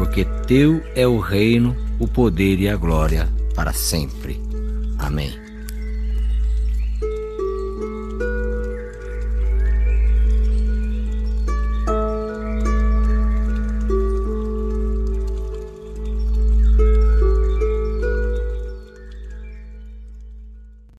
porque teu é o reino, o poder e a glória para sempre. Amém.